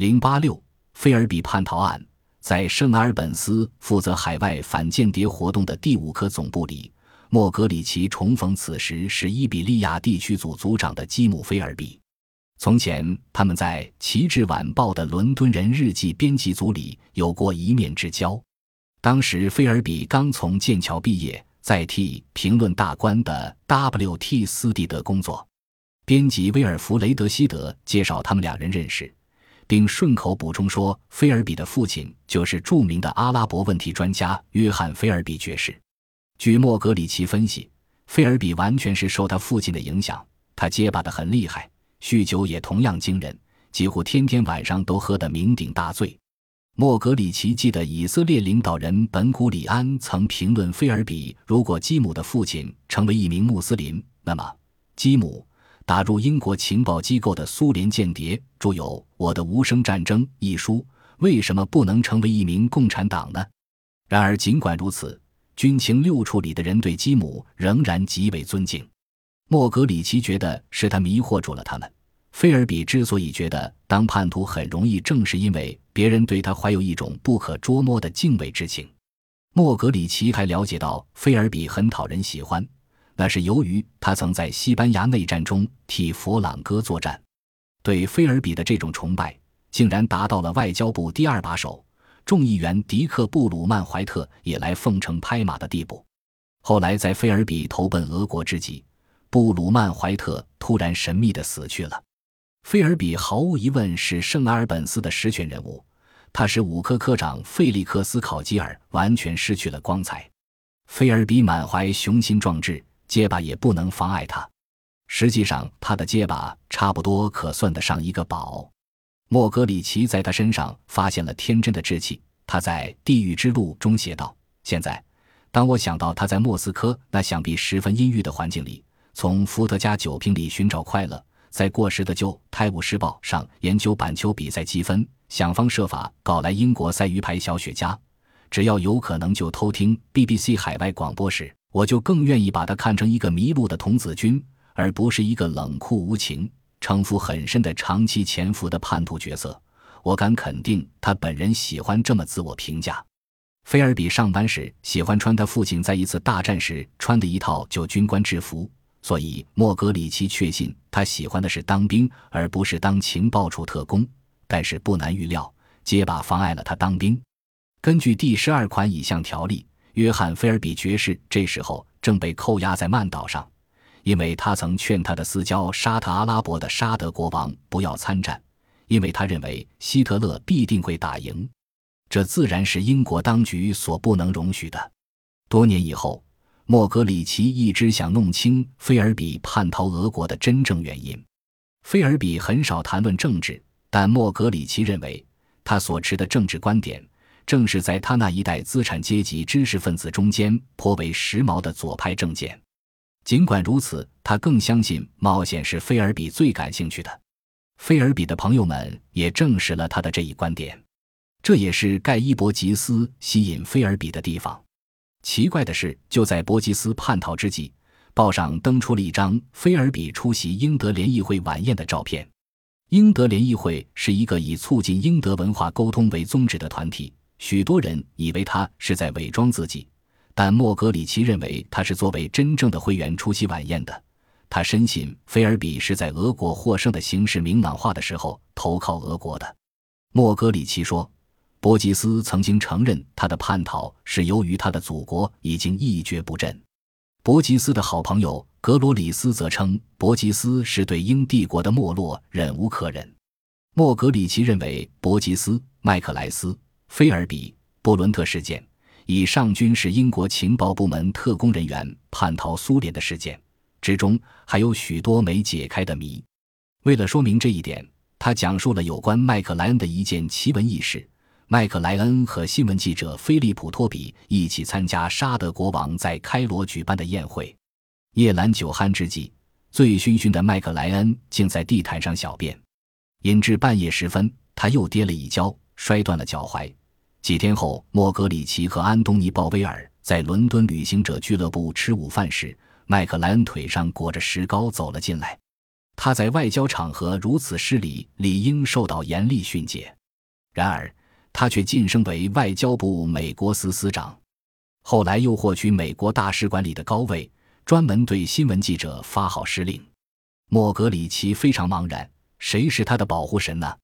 零八六菲尔比叛逃案，在圣阿尔本斯负责海外反间谍活动的第五科总部里，莫格里奇重逢此时是伊比利亚地区组组长的基姆·菲尔比。从前，他们在《旗帜晚报》的伦敦人日记编辑组里有过一面之交。当时，菲尔比刚从剑桥毕业，在替《评论大观》的 W.T. 斯蒂德工作。编辑威尔弗雷德·希德介绍他们两人认识。并顺口补充说，菲尔比的父亲就是著名的阿拉伯问题专家约翰·菲尔比爵士。据莫格里奇分析，菲尔比完全是受他父亲的影响，他结巴得很厉害，酗酒也同样惊人，几乎天天晚上都喝得酩酊大醉。莫格里奇记得以色列领导人本古里安曾评论菲尔比：如果基姆的父亲成为一名穆斯林，那么基姆。打入英国情报机构的苏联间谍，著有《我的无声战争》一书，为什么不能成为一名共产党呢？然而，尽管如此，军情六处里的人对基姆仍然极为尊敬。莫格里奇觉得是他迷惑住了他们。菲尔比之所以觉得当叛徒很容易，正是因为别人对他怀有一种不可捉摸的敬畏之情。莫格里奇还了解到，菲尔比很讨人喜欢。那是由于他曾在西班牙内战中替佛朗哥作战，对菲尔比的这种崇拜竟然达到了外交部第二把手众议员迪克·布鲁曼怀特也来奉承拍马的地步。后来在菲尔比投奔俄国之际，布鲁曼怀特突然神秘地死去了。菲尔比毫无疑问是圣阿尔本斯的实权人物，他使五科科长费利克斯·考吉尔完全失去了光彩。菲尔比满怀雄心壮志。结巴也不能妨碍他。实际上，他的结巴差不多可算得上一个宝。莫格里奇在他身上发现了天真的志气。他在《地狱之路》中写道：“现在，当我想到他在莫斯科那想必十分阴郁的环境里，从伏特加酒瓶里寻找快乐，在过时的旧《泰晤士报》上研究板球比赛积分，想方设法搞来英国赛鱼牌小雪茄，只要有可能就偷听 BBC 海外广播时。”我就更愿意把他看成一个迷路的童子军，而不是一个冷酷无情、城府很深的长期潜伏的叛徒角色。我敢肯定，他本人喜欢这么自我评价。菲尔比上班时喜欢穿他父亲在一次大战时穿的一套旧军官制服，所以莫格里奇确信他喜欢的是当兵，而不是当情报处特工。但是不难预料，结巴妨碍了他当兵。根据第十二款以项条例。约翰·菲尔比爵士这时候正被扣押在曼岛上，因为他曾劝他的私交沙特阿拉伯的沙德国王不要参战，因为他认为希特勒必定会打赢。这自然是英国当局所不能容许的。多年以后，莫格里奇一直想弄清菲尔比叛逃俄国的真正原因。菲尔比很少谈论政治，但莫格里奇认为他所持的政治观点。正是在他那一代资产阶级知识分子中间颇为时髦的左派政见。尽管如此，他更相信冒险是菲尔比最感兴趣的。菲尔比的朋友们也证实了他的这一观点。这也是盖伊·伯吉斯吸引菲尔比的地方。奇怪的是，就在伯吉斯叛逃之际，报上登出了一张菲尔比出席英德联谊会晚宴的照片。英德联谊会是一个以促进英德文化沟通为宗旨的团体。许多人以为他是在伪装自己，但莫格里奇认为他是作为真正的会员出席晚宴的。他深信菲尔比是在俄国获胜的形势明朗化的时候投靠俄国的。莫格里奇说，伯吉斯曾经承认他的叛逃是由于他的祖国已经一蹶不振。伯吉斯的好朋友格罗里斯则称，伯吉斯是对英帝国的没落忍无可忍。莫格里奇认为，伯吉斯、麦克莱斯。菲尔比布伦特事件，以上均是英国情报部门特工人员叛逃苏联的事件，之中还有许多没解开的谜。为了说明这一点，他讲述了有关麦克莱恩的一件奇闻异事：麦克莱恩和新闻记者菲利普·托比一起参加沙德国王在开罗举办的宴会。夜阑酒酣之际，醉醺醺的麦克莱恩竟在地毯上小便，引至半夜时分，他又跌了一跤，摔断了脚踝。几天后，莫格里奇和安东尼·鲍威尔在伦敦旅行者俱乐部吃午饭时，麦克莱恩腿上裹着石膏走了进来。他在外交场合如此失礼，理应受到严厉训诫。然而，他却晋升为外交部美国司司长，后来又获取美国大使馆里的高位，专门对新闻记者发号施令。莫格里奇非常茫然：谁是他的保护神呢？